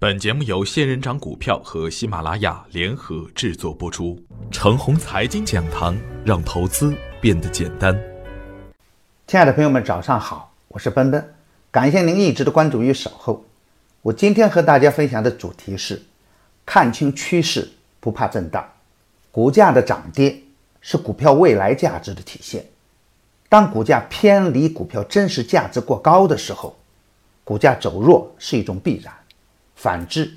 本节目由仙人掌股票和喜马拉雅联合制作播出。程红财经讲堂，让投资变得简单。亲爱的朋友们，早上好，我是奔奔，感谢您一直的关注与守候。我今天和大家分享的主题是：看清趋势，不怕震荡。股价的涨跌是股票未来价值的体现。当股价偏离股票真实价值过高的时候，股价走弱是一种必然。反之，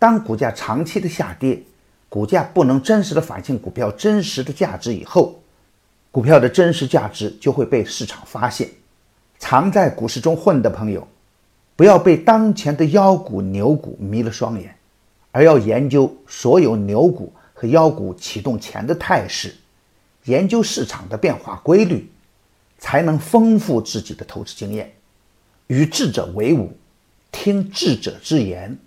当股价长期的下跌，股价不能真实的反映股票真实的价值以后，股票的真实价值就会被市场发现。常在股市中混的朋友，不要被当前的妖股牛股迷了双眼，而要研究所有牛股和妖股启动前的态势，研究市场的变化规律，才能丰富自己的投资经验。与智者为伍。听智者之言，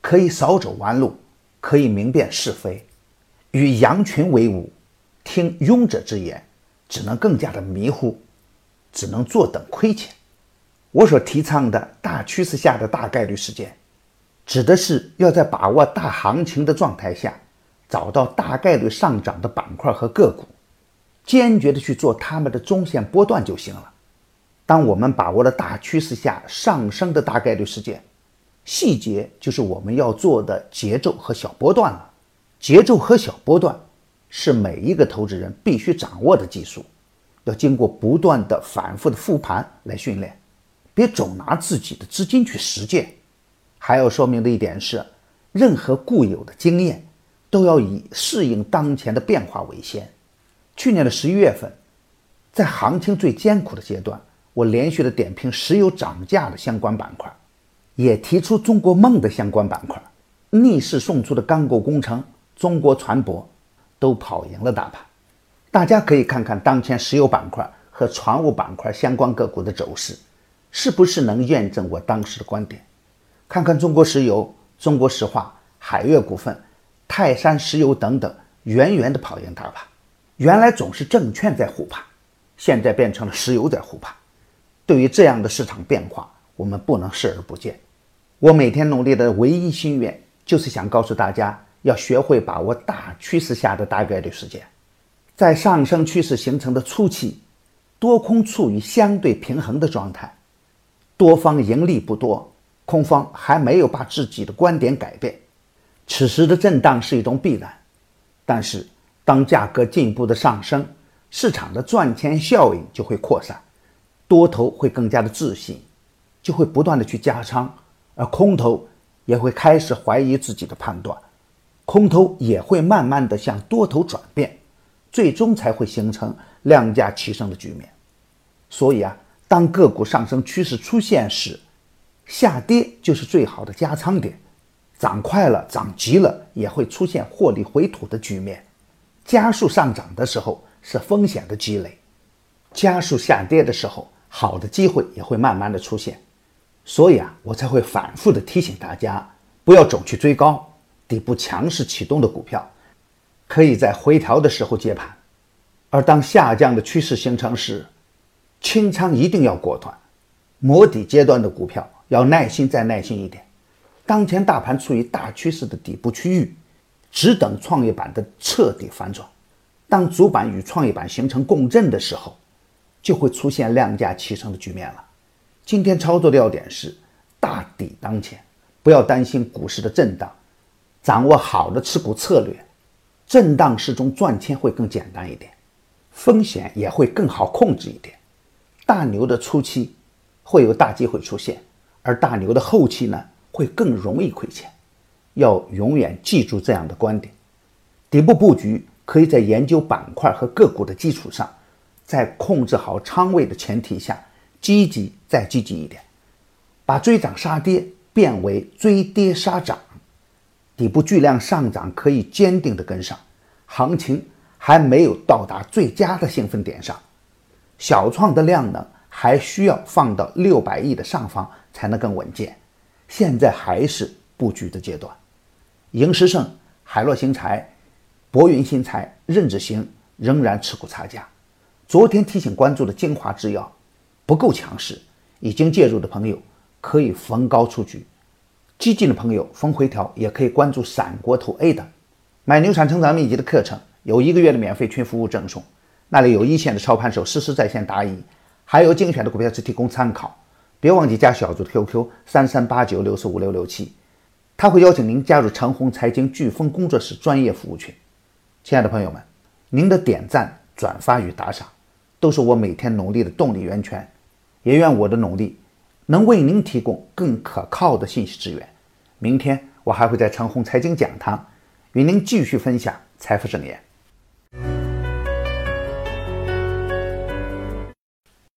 可以少走弯路，可以明辨是非；与羊群为伍，听庸者之言，只能更加的迷糊，只能坐等亏钱。我所提倡的大趋势下的大概率事件，指的是要在把握大行情的状态下，找到大概率上涨的板块和个股，坚决的去做他们的中线波段就行了。当我们把握了大趋势下上升的大概率事件，细节就是我们要做的节奏和小波段了。节奏和小波段是每一个投资人必须掌握的技术，要经过不断的反复的复盘来训练，别总拿自己的资金去实践。还要说明的一点是，任何固有的经验都要以适应当前的变化为先。去年的十一月份，在行情最艰苦的阶段。我连续的点评石油涨价的相关板块，也提出中国梦的相关板块，逆势送出的钢构工程、中国船舶都跑赢了大盘。大家可以看看当前石油板块和船务板块相关个股的走势，是不是能验证我当时的观点？看看中国石油、中国石化、海悦股份、泰山石油等等，远远的跑赢大盘。原来总是证券在护盘，现在变成了石油在护盘。对于这样的市场变化，我们不能视而不见。我每天努力的唯一心愿，就是想告诉大家，要学会把握大趋势下的大概率事件。在上升趋势形成的初期，多空处于相对平衡的状态，多方盈利不多，空方还没有把自己的观点改变。此时的震荡是一种必然，但是当价格进一步的上升，市场的赚钱效应就会扩散。多头会更加的自信，就会不断的去加仓，而空头也会开始怀疑自己的判断，空头也会慢慢的向多头转变，最终才会形成量价齐升的局面。所以啊，当个股上升趋势出现时，下跌就是最好的加仓点，涨快了、涨急了也会出现获利回吐的局面。加速上涨的时候是风险的积累，加速下跌的时候。好的机会也会慢慢的出现，所以啊，我才会反复的提醒大家，不要总去追高，底部强势启动的股票，可以在回调的时候接盘，而当下降的趋势形成时，清仓一定要果断，磨底阶段的股票要耐心再耐心一点。当前大盘处于大趋势的底部区域，只等创业板的彻底反转，当主板与创业板形成共振的时候。就会出现量价齐升的局面了。今天操作的要点是大底当前，不要担心股市的震荡，掌握好的持股策略，震荡市中赚钱会更简单一点，风险也会更好控制一点。大牛的初期会有大机会出现，而大牛的后期呢会更容易亏钱。要永远记住这样的观点：底部布局可以在研究板块和个股的基础上。在控制好仓位的前提下，积极再积极一点，把追涨杀跌变为追跌杀涨，底部巨量上涨可以坚定的跟上，行情还没有到达最佳的兴奋点上，小创的量能还需要放到六百亿的上方才能更稳健，现在还是布局的阶段。赢时胜、海洛新材、博云新材、任志行仍然持股差价。昨天提醒关注的精华制药不够强势，已经介入的朋友可以逢高出局。激进的朋友逢回调也可以关注闪国投 A 的。买牛产成长秘籍的课程，有一个月的免费群服务赠送，那里有一线的操盘手实时在线答疑，还有精选的股票只提供参考。别忘记加小组的 QQ 三三八九六四五六六七，他会邀请您加入长虹财经飓风工作室专业服务群。亲爱的朋友们，您的点赞、转发与打赏，都是我每天努力的动力源泉。也愿我的努力能为您提供更可靠的信息资源。明天我还会在长虹财经讲堂与您继续分享财富盛宴。